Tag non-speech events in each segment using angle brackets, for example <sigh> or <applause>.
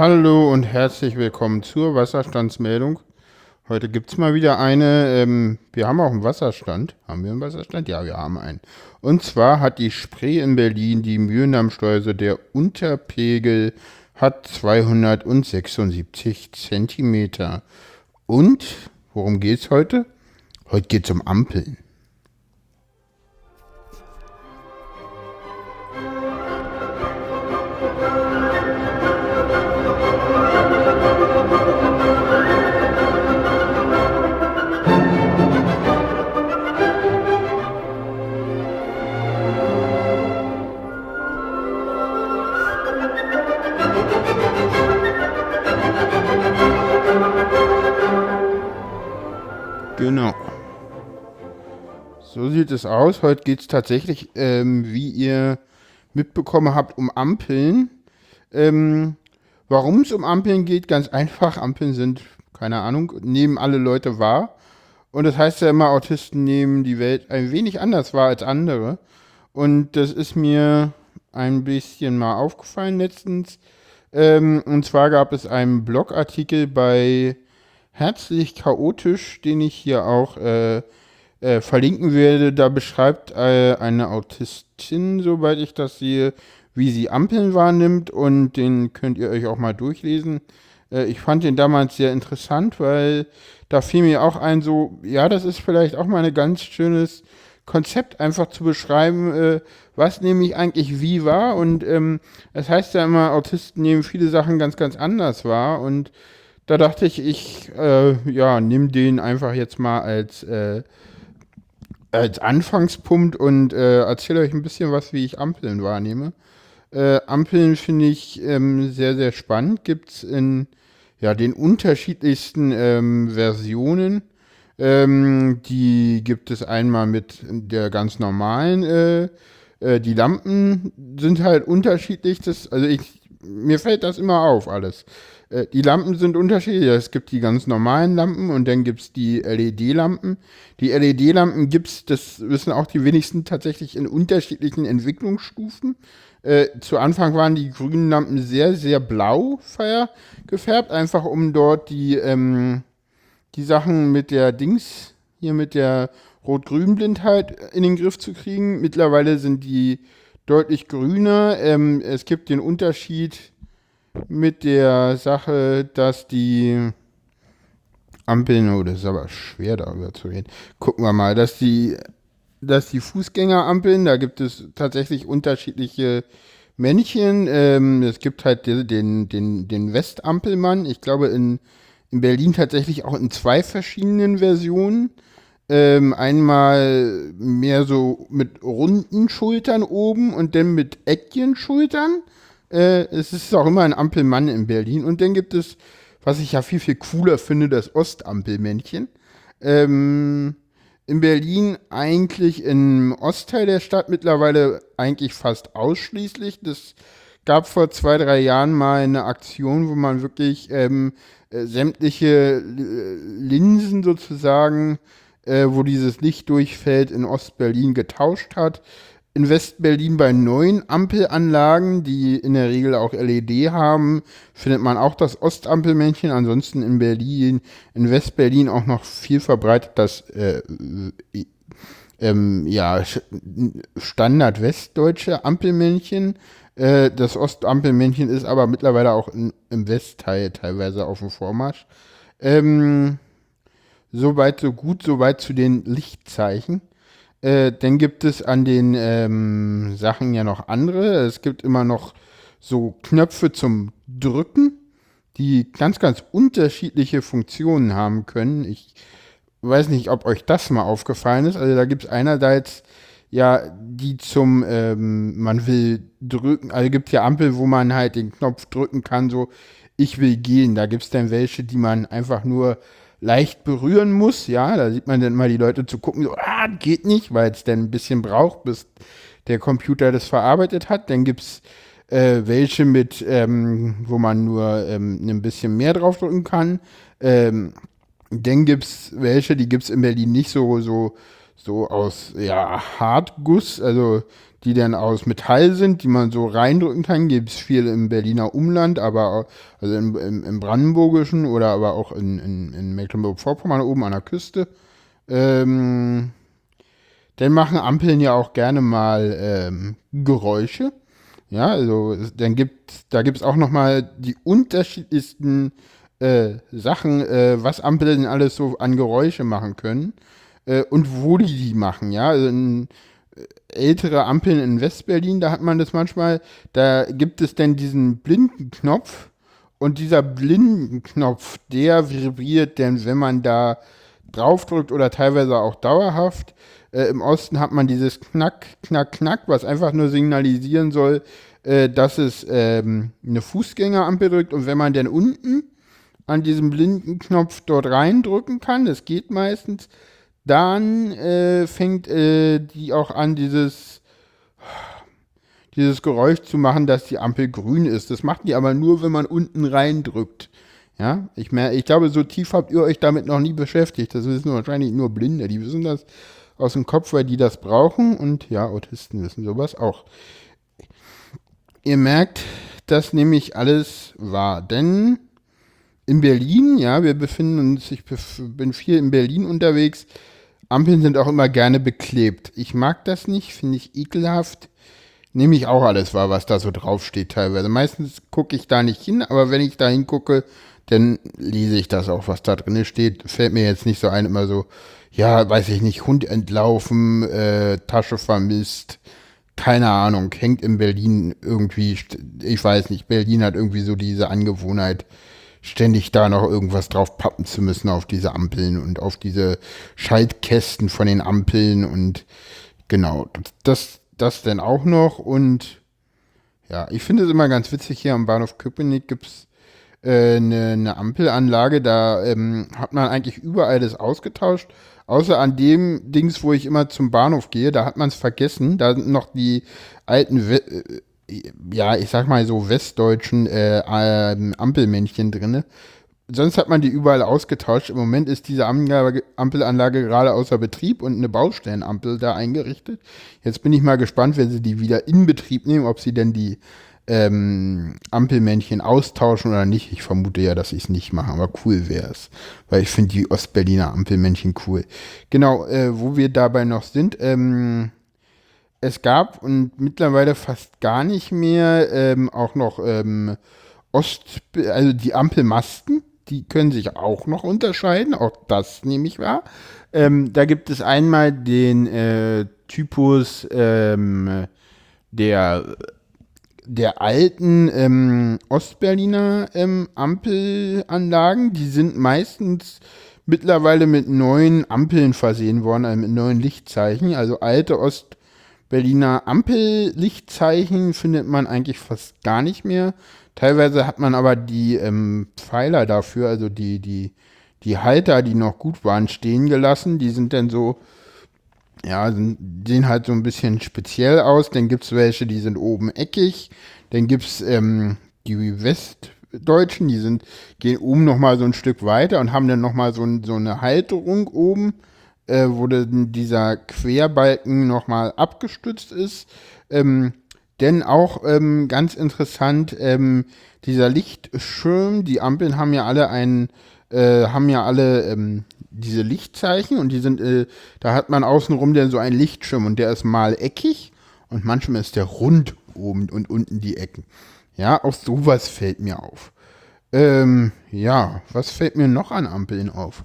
Hallo und herzlich willkommen zur Wasserstandsmeldung. Heute gibt es mal wieder eine. Ähm, wir haben auch einen Wasserstand. Haben wir einen Wasserstand? Ja, wir haben einen. Und zwar hat die Spree in Berlin die Mühlendammschleuse. Der Unterpegel hat 276 Zentimeter. Und worum geht es heute? Heute geht es um Ampeln. Genau. Sieht es aus. Heute geht es tatsächlich, ähm, wie ihr mitbekommen habt, um Ampeln. Ähm, Warum es um Ampeln geht, ganz einfach. Ampeln sind, keine Ahnung, nehmen alle Leute wahr. Und das heißt ja immer, Autisten nehmen die Welt ein wenig anders wahr als andere. Und das ist mir ein bisschen mal aufgefallen letztens. Ähm, und zwar gab es einen Blogartikel bei Herzlich Chaotisch, den ich hier auch äh, äh, verlinken werde. Da beschreibt äh, eine Autistin, soweit ich das sehe, wie sie Ampeln wahrnimmt. Und den könnt ihr euch auch mal durchlesen. Äh, ich fand den damals sehr interessant, weil da fiel mir auch ein, so, ja, das ist vielleicht auch mal ein ganz schönes Konzept, einfach zu beschreiben, äh, was nehme ich eigentlich wie wahr. Und ähm, es ähm, heißt ja immer, Autisten nehmen viele Sachen ganz, ganz anders wahr. Und da dachte ich, ich äh, ja, nehme den einfach jetzt mal als, äh, als Anfangspunkt und äh, erzähle euch ein bisschen was, wie ich Ampeln wahrnehme. Äh, Ampeln finde ich ähm, sehr, sehr spannend. Gibt es in ja, den unterschiedlichsten ähm, Versionen. Ähm, die gibt es einmal mit der ganz normalen. Äh, äh, die Lampen sind halt unterschiedlich. Das, also ich, mir fällt das immer auf alles. Äh, die Lampen sind unterschiedlich. Es gibt die ganz normalen Lampen und dann gibt es die LED-Lampen. Die LED-Lampen gibt es, das wissen auch die wenigsten, tatsächlich in unterschiedlichen Entwicklungsstufen. Äh, zu Anfang waren die grünen Lampen sehr, sehr blau gefärbt, einfach um dort die, ähm, die Sachen mit der Dings, hier mit der Rot-Grün-Blindheit in den Griff zu kriegen. Mittlerweile sind die deutlich grüner. Ähm, es gibt den Unterschied mit der Sache, dass die Ampeln, oh, das ist aber schwer darüber zu reden. Gucken wir mal, dass die, dass die Fußgängerampeln, da gibt es tatsächlich unterschiedliche Männchen. Ähm, es gibt halt den, den, den Westampelmann, ich glaube in, in Berlin tatsächlich auch in zwei verschiedenen Versionen. Ähm, einmal mehr so mit runden Schultern oben und dann mit Eckchen-Schultern. Äh, es ist auch immer ein Ampelmann in Berlin. Und dann gibt es, was ich ja viel, viel cooler finde, das Ostampelmännchen. Ähm, in Berlin eigentlich im Ostteil der Stadt mittlerweile eigentlich fast ausschließlich. Das gab vor zwei, drei Jahren mal eine Aktion, wo man wirklich ähm, äh, sämtliche Linsen sozusagen, äh, wo dieses Licht durchfällt, in Ostberlin getauscht hat in West-Berlin bei neuen Ampelanlagen, die in der Regel auch LED haben, findet man auch das Ostampelmännchen. Ansonsten in Berlin, in West-Berlin auch noch viel verbreitet das äh, ähm, ja, Standard-westdeutsche Ampelmännchen. Äh, das Ostampelmännchen ist aber mittlerweile auch in, im Westteil teilweise auf dem Vormarsch. Ähm, soweit so gut, soweit zu den Lichtzeichen. Äh, dann gibt es an den ähm, Sachen ja noch andere. Es gibt immer noch so Knöpfe zum Drücken, die ganz, ganz unterschiedliche Funktionen haben können. Ich weiß nicht, ob euch das mal aufgefallen ist. Also da gibt es einerseits ja die zum, ähm, man will drücken, also gibt ja Ampel, wo man halt den Knopf drücken kann, so ich will gehen. Da gibt es dann welche, die man einfach nur leicht berühren muss. Ja, da sieht man dann mal die Leute zu gucken, so, ah, geht nicht, weil es dann ein bisschen braucht, bis der Computer das verarbeitet hat. Dann gibt es äh, welche mit, ähm, wo man nur ähm, ein bisschen mehr draufdrücken kann. Ähm, dann gibt es welche, die gibt es in Berlin nicht so, so, so aus ja, Hartguss. Also die dann aus Metall sind, die man so reindrücken kann. Gibt es viel im Berliner Umland, aber also im, im, im Brandenburgischen oder aber auch in, in, in Mecklenburg-Vorpommern oben an der Küste. Ähm, dann machen Ampeln ja auch gerne mal ähm, Geräusche. Ja, also dann gibt da gibt es auch noch mal die unterschiedlichsten äh, Sachen, äh, was Ampeln alles so an Geräusche machen können äh, und wo die die machen. Ja, also in, ältere Ampeln in Westberlin, da hat man das manchmal, da gibt es dann diesen Blindenknopf und dieser Blindenknopf, der vibriert denn, wenn man da draufdrückt oder teilweise auch dauerhaft. Äh, Im Osten hat man dieses Knack, Knack, Knack, was einfach nur signalisieren soll, äh, dass es ähm, eine Fußgängerampel drückt und wenn man dann unten an diesem Blindenknopf dort reindrücken kann, das geht meistens, dann äh, fängt äh, die auch an, dieses, dieses Geräusch zu machen, dass die Ampel grün ist. Das macht die aber nur, wenn man unten reindrückt. Ja, ich, mehr, ich glaube, so tief habt ihr euch damit noch nie beschäftigt. Das wissen wahrscheinlich nur Blinde. Die wissen das aus dem Kopf, weil die das brauchen. Und ja, Autisten wissen sowas auch. Ihr merkt, das nehme ich alles wahr. Denn in Berlin, ja, wir befinden uns, ich bin viel in Berlin unterwegs, Ampeln sind auch immer gerne beklebt. Ich mag das nicht, finde ich ekelhaft. Nehme ich auch alles wahr, was da so draufsteht teilweise. Meistens gucke ich da nicht hin, aber wenn ich da hingucke, dann lese ich das auch, was da drin steht. Fällt mir jetzt nicht so ein, immer so, ja, weiß ich nicht, Hund entlaufen, äh, Tasche vermisst, keine Ahnung, hängt in Berlin irgendwie, ich weiß nicht, Berlin hat irgendwie so diese Angewohnheit, ständig da noch irgendwas drauf pappen zu müssen auf diese Ampeln und auf diese Schaltkästen von den Ampeln und genau, das, das denn auch noch und ja, ich finde es immer ganz witzig, hier am Bahnhof Köpenick gibt es äh, eine, eine, Ampelanlage, da ähm, hat man eigentlich überall das ausgetauscht, außer an dem Dings, wo ich immer zum Bahnhof gehe, da hat man es vergessen, da sind noch die alten We äh, ja, ich sag mal so westdeutschen äh, ähm, Ampelmännchen drin. Sonst hat man die überall ausgetauscht. Im Moment ist diese Ampelanlage gerade außer Betrieb und eine Baustellenampel da eingerichtet. Jetzt bin ich mal gespannt, wenn sie die wieder in Betrieb nehmen, ob sie denn die ähm, Ampelmännchen austauschen oder nicht. Ich vermute ja, dass sie es nicht machen, aber cool wäre es. Weil ich finde die Ostberliner Ampelmännchen cool. Genau, äh, wo wir dabei noch sind, ähm, es gab und mittlerweile fast gar nicht mehr ähm, auch noch ähm, Ost, also die Ampelmasten, die können sich auch noch unterscheiden, auch das nehme ich wahr. Ähm, da gibt es einmal den äh, Typus ähm, der, der alten ähm, Ostberliner ähm, Ampelanlagen, die sind meistens mittlerweile mit neuen Ampeln versehen worden, also mit neuen Lichtzeichen. Also alte Ost Berliner Ampellichtzeichen findet man eigentlich fast gar nicht mehr. Teilweise hat man aber die ähm, Pfeiler dafür, also die, die, die Halter, die noch gut waren, stehen gelassen. Die sind dann so, ja, sind, sehen halt so ein bisschen speziell aus. Dann gibt es welche, die sind oben eckig. Dann gibt es ähm, die Westdeutschen, die sind, gehen oben nochmal so ein Stück weiter und haben dann nochmal so, so eine Halterung oben äh, wo denn dieser Querbalken nochmal abgestützt ist. Ähm, denn auch ähm, ganz interessant, ähm, dieser Lichtschirm, die Ampeln haben ja alle einen, äh, haben ja alle ähm, diese Lichtzeichen und die sind, äh, da hat man außenrum dann so einen Lichtschirm und der ist mal eckig und manchmal ist der rund oben und unten die Ecken. Ja, auch sowas fällt mir auf. Ähm, ja, was fällt mir noch an Ampeln auf?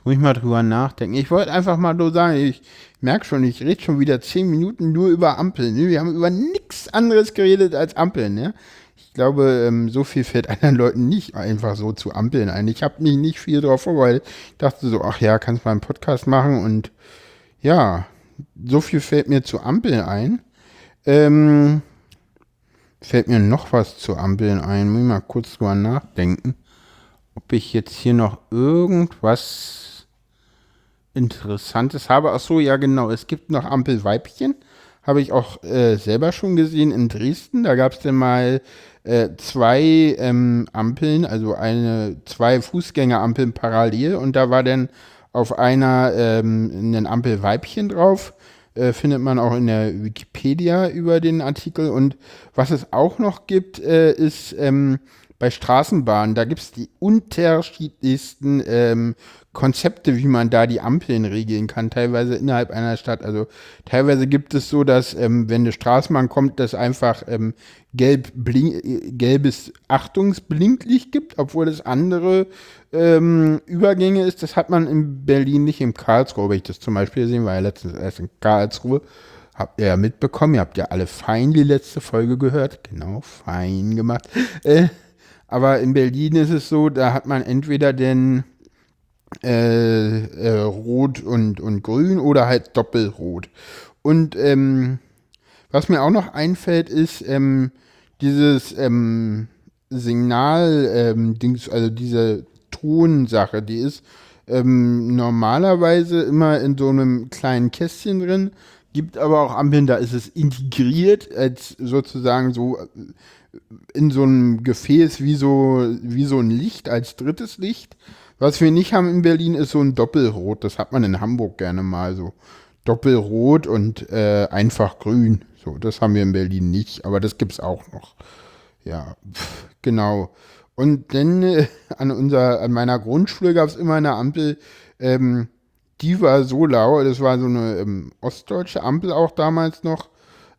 Jetzt muss ich mal drüber nachdenken. Ich wollte einfach mal nur sagen, ich merke schon, ich rede schon wieder zehn Minuten nur über Ampeln. Ne? Wir haben über nichts anderes geredet als Ampeln. Ne? Ich glaube, ähm, so viel fällt anderen Leuten nicht einfach so zu Ampeln ein. Ich habe mich nicht viel darauf vorbereitet. Ich dachte so, ach ja, kannst mal einen Podcast machen und ja, so viel fällt mir zu Ampeln ein. Ähm, fällt mir noch was zu Ampeln ein. Muss ich mal kurz drüber nachdenken ob ich jetzt hier noch irgendwas Interessantes habe. Ach so, ja genau, es gibt noch Ampelweibchen. Habe ich auch äh, selber schon gesehen in Dresden. Da gab es dann mal äh, zwei ähm, Ampeln, also eine, zwei Fußgängerampeln parallel und da war dann auf einer ähm, ein Ampelweibchen drauf. Äh, findet man auch in der Wikipedia über den Artikel. Und was es auch noch gibt, äh, ist ähm, bei Straßenbahnen, da gibt es die unterschiedlichsten ähm, Konzepte, wie man da die Ampeln regeln kann, teilweise innerhalb einer Stadt. Also teilweise gibt es so, dass ähm, wenn eine Straßenbahn kommt, dass einfach ähm, gelb blink, gelbes Achtungsblinklicht gibt, obwohl es andere ähm, Übergänge ist. Das hat man in Berlin nicht, in Karlsruhe, wenn ich das zum Beispiel gesehen, war ja letztens erst in Karlsruhe. Habt ihr ja mitbekommen, ihr habt ja alle fein die letzte Folge gehört. Genau, fein gemacht. Äh, aber in Berlin ist es so, da hat man entweder den äh, äh, Rot und, und Grün oder halt Doppelrot. Und ähm, was mir auch noch einfällt, ist ähm, dieses ähm, Signal-Dings, ähm, also diese Tonsache, die ist ähm, normalerweise immer in so einem kleinen Kästchen drin, gibt aber auch Ampeln, da ist es integriert als sozusagen so in so einem Gefäß wie so, wie so ein Licht als drittes Licht. Was wir nicht haben in Berlin ist so ein Doppelrot. Das hat man in Hamburg gerne mal so. Doppelrot und äh, einfach grün. So, das haben wir in Berlin nicht, aber das gibt es auch noch. Ja, pf, genau. Und dann äh, an, unser, an meiner Grundschule gab es immer eine Ampel, ähm, die war so lau, das war so eine ähm, ostdeutsche Ampel auch damals noch.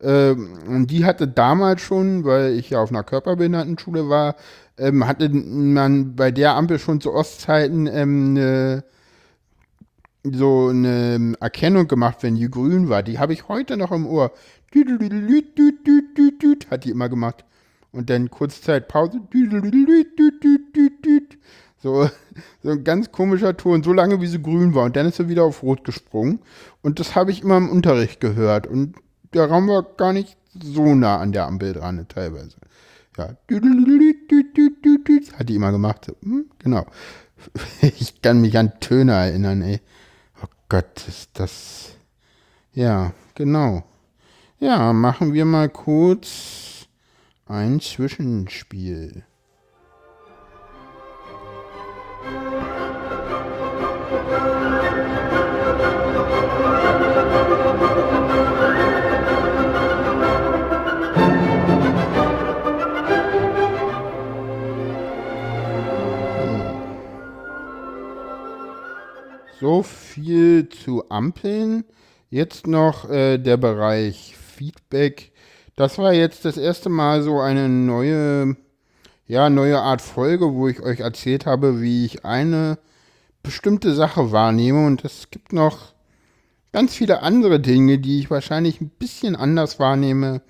Ähm, und die hatte damals schon, weil ich ja auf einer Körperbehindertenschule war, ähm, hatte man bei der Ampel schon zu Ostzeiten ähm, eine, so eine Erkennung gemacht, wenn die grün war. Die habe ich heute noch im Ohr. Hat die immer gemacht. Und dann Kurzzeitpause. So, <laughs> so ein ganz komischer Ton, so lange wie sie grün war. Und dann ist sie wieder auf Rot gesprungen. Und das habe ich immer im Unterricht gehört. Und der Raum war gar nicht so nah an der Ampel dran, teilweise. Ja. Hat die immer gemacht. Hm, genau. <laughs> Ich kann mich an Töne erinnern, ey. Oh Gott, ist das. Ja, genau. Ja, machen wir mal kurz ein Zwischenspiel. So viel zu Ampeln. Jetzt noch äh, der Bereich Feedback. Das war jetzt das erste Mal so eine neue, ja, neue Art Folge, wo ich euch erzählt habe, wie ich eine bestimmte Sache wahrnehme. Und es gibt noch ganz viele andere Dinge, die ich wahrscheinlich ein bisschen anders wahrnehme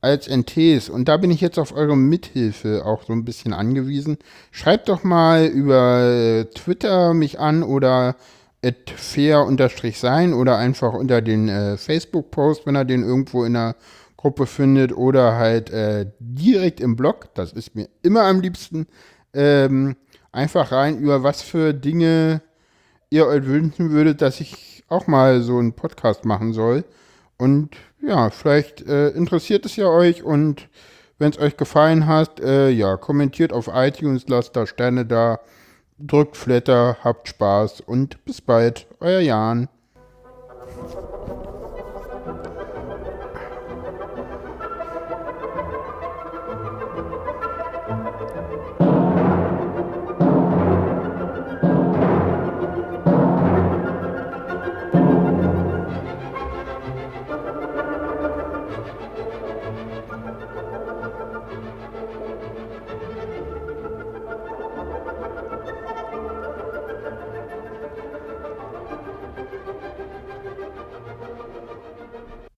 als NTs. Und da bin ich jetzt auf eure Mithilfe auch so ein bisschen angewiesen. Schreibt doch mal über äh, Twitter mich an oder fair-sein oder einfach unter den äh, Facebook-Post, wenn er den irgendwo in der Gruppe findet oder halt äh, direkt im Blog, das ist mir immer am liebsten, ähm, einfach rein, über was für Dinge ihr euch wünschen würdet, dass ich auch mal so einen Podcast machen soll. Und ja, vielleicht äh, interessiert es ja euch und wenn es euch gefallen hat, äh, ja, kommentiert auf iTunes, lasst da Sterne da drückt Flatter, habt Spaß und bis bald, euer Jan.